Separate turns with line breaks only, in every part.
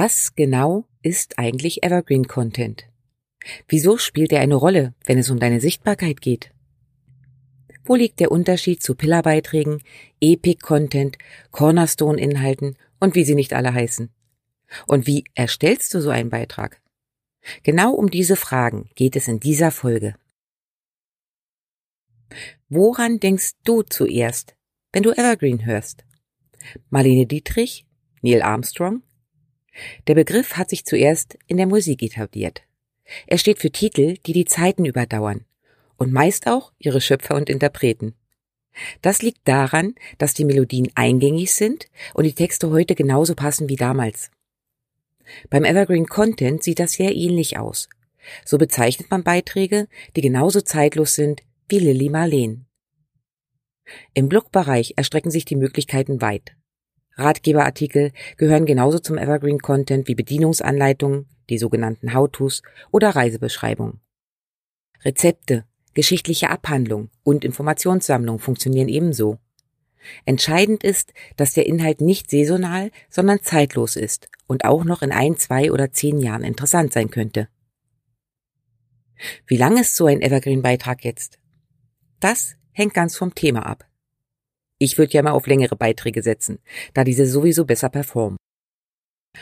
Was genau ist eigentlich Evergreen Content? Wieso spielt er eine Rolle, wenn es um deine Sichtbarkeit geht? Wo liegt der Unterschied zu Pillarbeiträgen, Epic Content, Cornerstone Inhalten und wie sie nicht alle heißen? Und wie erstellst du so einen Beitrag? Genau um diese Fragen geht es in dieser Folge. Woran denkst du zuerst, wenn du Evergreen hörst? Marlene Dietrich? Neil Armstrong? Der Begriff hat sich zuerst in der Musik etabliert. Er steht für Titel, die die Zeiten überdauern und meist auch ihre Schöpfer und Interpreten. Das liegt daran, dass die Melodien eingängig sind und die Texte heute genauso passen wie damals. Beim Evergreen Content sieht das sehr ähnlich aus. So bezeichnet man Beiträge, die genauso zeitlos sind wie Lilly Marleen. Im Blogbereich erstrecken sich die Möglichkeiten weit. Ratgeberartikel gehören genauso zum Evergreen Content wie Bedienungsanleitungen, die sogenannten How-Tos oder Reisebeschreibungen. Rezepte, geschichtliche Abhandlung und Informationssammlung funktionieren ebenso. Entscheidend ist, dass der Inhalt nicht saisonal, sondern zeitlos ist und auch noch in ein, zwei oder zehn Jahren interessant sein könnte. Wie lang ist so ein Evergreen-Beitrag jetzt? Das hängt ganz vom Thema ab. Ich würde ja mal auf längere Beiträge setzen, da diese sowieso besser performen.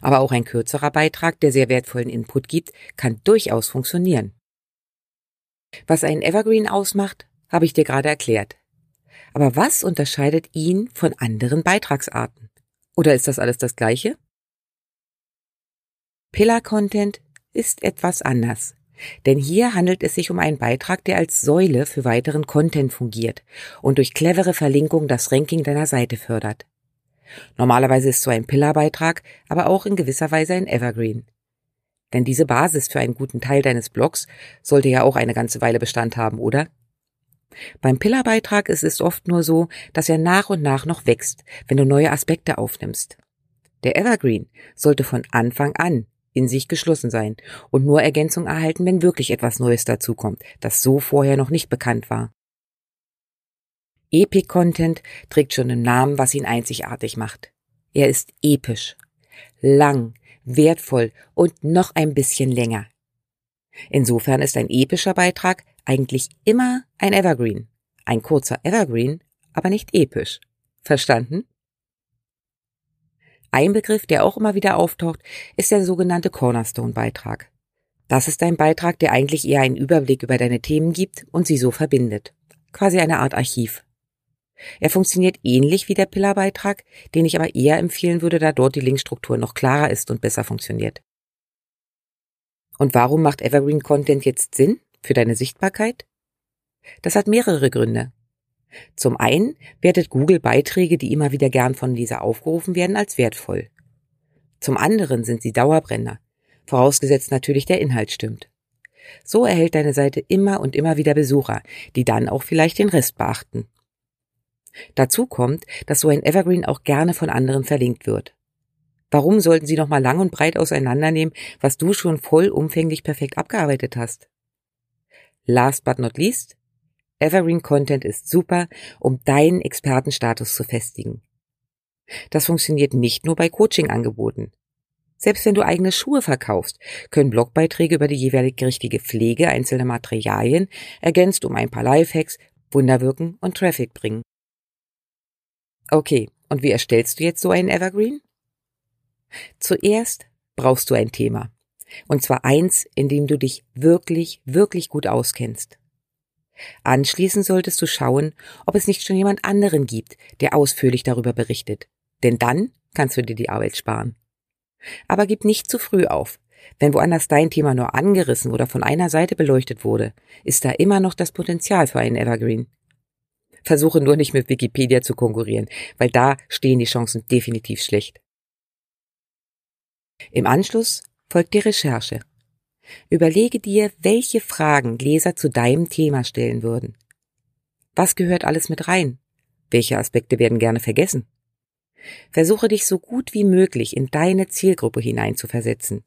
Aber auch ein kürzerer Beitrag, der sehr wertvollen Input gibt, kann durchaus funktionieren. Was einen Evergreen ausmacht, habe ich dir gerade erklärt. Aber was unterscheidet ihn von anderen Beitragsarten? Oder ist das alles das gleiche? Pillar Content ist etwas anders. Denn hier handelt es sich um einen Beitrag, der als Säule für weiteren Content fungiert und durch clevere Verlinkung das Ranking deiner Seite fördert. Normalerweise ist so ein Pillar-Beitrag aber auch in gewisser Weise ein Evergreen. Denn diese Basis für einen guten Teil deines Blogs sollte ja auch eine ganze Weile Bestand haben, oder? Beim Pillar-Beitrag ist es oft nur so, dass er nach und nach noch wächst, wenn du neue Aspekte aufnimmst. Der Evergreen sollte von Anfang an in sich geschlossen sein und nur Ergänzung erhalten, wenn wirklich etwas Neues dazukommt, das so vorher noch nicht bekannt war. Epic Content trägt schon im Namen, was ihn einzigartig macht. Er ist episch, lang, wertvoll und noch ein bisschen länger. Insofern ist ein epischer Beitrag eigentlich immer ein Evergreen. Ein kurzer Evergreen, aber nicht episch. Verstanden? Ein Begriff, der auch immer wieder auftaucht, ist der sogenannte Cornerstone-Beitrag. Das ist ein Beitrag, der eigentlich eher einen Überblick über deine Themen gibt und sie so verbindet. Quasi eine Art Archiv. Er funktioniert ähnlich wie der Pillar-Beitrag, den ich aber eher empfehlen würde, da dort die Linkstruktur noch klarer ist und besser funktioniert. Und warum macht Evergreen Content jetzt Sinn für deine Sichtbarkeit? Das hat mehrere Gründe. Zum einen wertet Google Beiträge, die immer wieder gern von dieser aufgerufen werden, als wertvoll. Zum anderen sind sie Dauerbrenner, vorausgesetzt natürlich der Inhalt stimmt. So erhält deine Seite immer und immer wieder Besucher, die dann auch vielleicht den Rest beachten. Dazu kommt, dass so ein Evergreen auch gerne von anderen verlinkt wird. Warum sollten sie nochmal lang und breit auseinandernehmen, was du schon vollumfänglich perfekt abgearbeitet hast? Last but not least, Evergreen Content ist super, um deinen Expertenstatus zu festigen. Das funktioniert nicht nur bei Coaching-Angeboten. Selbst wenn du eigene Schuhe verkaufst, können Blogbeiträge über die jeweilig richtige Pflege einzelner Materialien ergänzt um ein paar Lifehacks, Wunder wirken und Traffic bringen. Okay, und wie erstellst du jetzt so einen Evergreen? Zuerst brauchst du ein Thema. Und zwar eins, in dem du dich wirklich, wirklich gut auskennst. Anschließend solltest du schauen, ob es nicht schon jemand anderen gibt, der ausführlich darüber berichtet. Denn dann kannst du dir die Arbeit sparen. Aber gib nicht zu früh auf. Wenn woanders dein Thema nur angerissen oder von einer Seite beleuchtet wurde, ist da immer noch das Potenzial für einen Evergreen. Versuche nur nicht mit Wikipedia zu konkurrieren, weil da stehen die Chancen definitiv schlecht. Im Anschluss folgt die Recherche. Überlege dir, welche Fragen Leser zu deinem Thema stellen würden. Was gehört alles mit rein? Welche Aspekte werden gerne vergessen? Versuche dich so gut wie möglich in deine Zielgruppe hineinzuversetzen.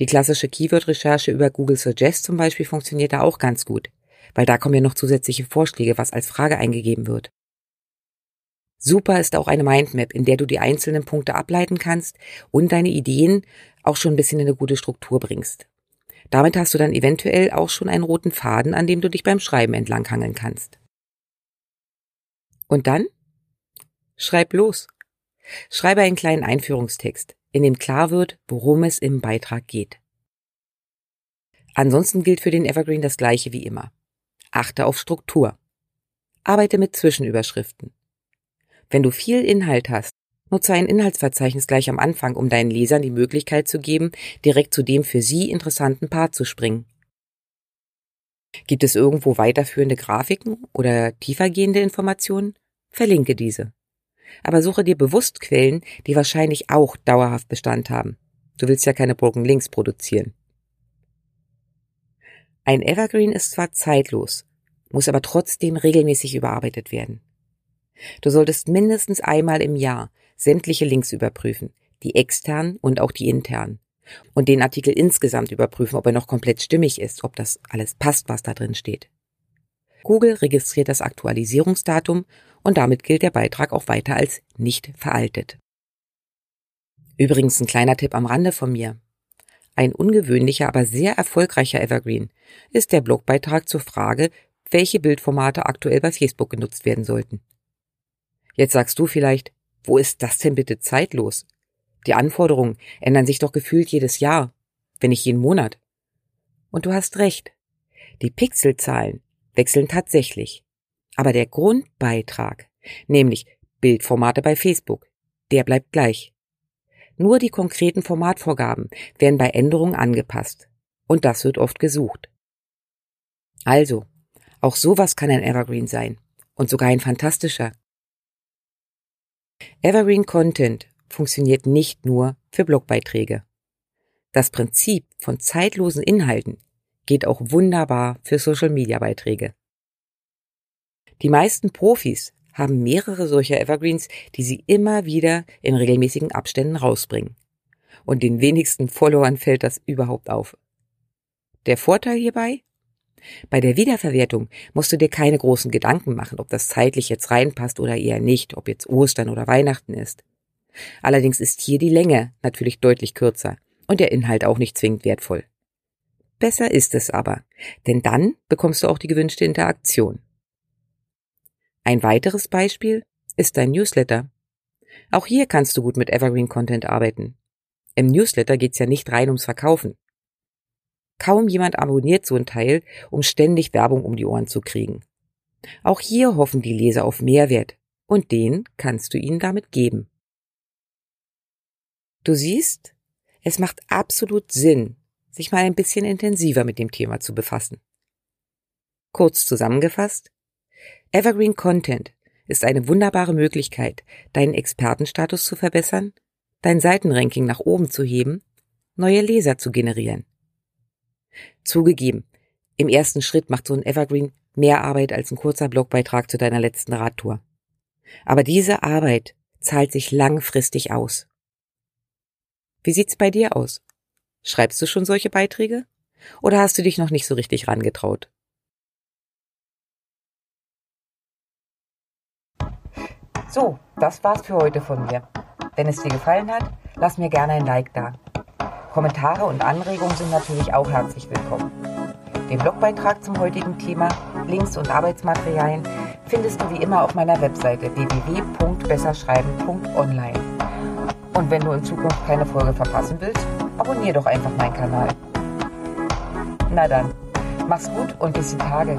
Die klassische Keyword-Recherche über Google Suggest zum Beispiel funktioniert da auch ganz gut, weil da kommen ja noch zusätzliche Vorschläge, was als Frage eingegeben wird. Super ist auch eine Mindmap, in der du die einzelnen Punkte ableiten kannst und deine Ideen auch schon ein bisschen in eine gute Struktur bringst. Damit hast du dann eventuell auch schon einen roten Faden, an dem du dich beim Schreiben entlanghangeln kannst. Und dann? Schreib los. Schreibe einen kleinen Einführungstext, in dem klar wird, worum es im Beitrag geht. Ansonsten gilt für den Evergreen das gleiche wie immer. Achte auf Struktur. Arbeite mit Zwischenüberschriften. Wenn du viel Inhalt hast, nutze ein Inhaltsverzeichnis gleich am Anfang, um deinen Lesern die Möglichkeit zu geben, direkt zu dem für sie interessanten Part zu springen. Gibt es irgendwo weiterführende Grafiken oder tiefergehende Informationen? Verlinke diese. Aber suche dir bewusst Quellen, die wahrscheinlich auch dauerhaft Bestand haben. Du willst ja keine Broken Links produzieren. Ein Evergreen ist zwar zeitlos, muss aber trotzdem regelmäßig überarbeitet werden. Du solltest mindestens einmal im Jahr sämtliche Links überprüfen, die externen und auch die internen. Und den Artikel insgesamt überprüfen, ob er noch komplett stimmig ist, ob das alles passt, was da drin steht. Google registriert das Aktualisierungsdatum und damit gilt der Beitrag auch weiter als nicht veraltet. Übrigens ein kleiner Tipp am Rande von mir. Ein ungewöhnlicher, aber sehr erfolgreicher Evergreen ist der Blogbeitrag zur Frage, welche Bildformate aktuell bei Facebook genutzt werden sollten. Jetzt sagst du vielleicht, wo ist das denn bitte zeitlos? Die Anforderungen ändern sich doch gefühlt jedes Jahr, wenn nicht jeden Monat. Und du hast recht. Die Pixelzahlen wechseln tatsächlich. Aber der Grundbeitrag, nämlich Bildformate bei Facebook, der bleibt gleich. Nur die konkreten Formatvorgaben werden bei Änderungen angepasst. Und das wird oft gesucht. Also, auch sowas kann ein Evergreen sein. Und sogar ein fantastischer. Evergreen Content funktioniert nicht nur für Blogbeiträge. Das Prinzip von zeitlosen Inhalten geht auch wunderbar für Social-Media-Beiträge. Die meisten Profis haben mehrere solcher Evergreens, die sie immer wieder in regelmäßigen Abständen rausbringen. Und den wenigsten Followern fällt das überhaupt auf. Der Vorteil hierbei? Bei der Wiederverwertung musst du dir keine großen Gedanken machen, ob das zeitlich jetzt reinpasst oder eher nicht, ob jetzt Ostern oder Weihnachten ist. Allerdings ist hier die Länge natürlich deutlich kürzer und der Inhalt auch nicht zwingend wertvoll. Besser ist es aber, denn dann bekommst du auch die gewünschte Interaktion. Ein weiteres Beispiel ist dein Newsletter. Auch hier kannst du gut mit Evergreen Content arbeiten. Im Newsletter geht's ja nicht rein ums Verkaufen. Kaum jemand abonniert so ein Teil, um ständig Werbung um die Ohren zu kriegen. Auch hier hoffen die Leser auf Mehrwert und den kannst du ihnen damit geben. Du siehst, es macht absolut Sinn, sich mal ein bisschen intensiver mit dem Thema zu befassen. Kurz zusammengefasst, Evergreen Content ist eine wunderbare Möglichkeit, deinen Expertenstatus zu verbessern, dein Seitenranking nach oben zu heben, neue Leser zu generieren. Zugegeben, im ersten Schritt macht so ein Evergreen mehr Arbeit als ein kurzer Blogbeitrag zu deiner letzten Radtour. Aber diese Arbeit zahlt sich langfristig aus. Wie sieht's bei dir aus? Schreibst du schon solche Beiträge? Oder hast du dich noch nicht so richtig rangetraut? So, das war's für heute von mir. Wenn es dir gefallen hat, lass mir gerne ein Like da. Kommentare und Anregungen sind natürlich auch herzlich willkommen. Den Blogbeitrag zum heutigen Thema, Links und Arbeitsmaterialien findest du wie immer auf meiner Webseite www.besserschreiben.online. Und wenn du in Zukunft keine Folge verpassen willst, abonniere doch einfach meinen Kanal. Na dann, mach's gut und bis die Tage.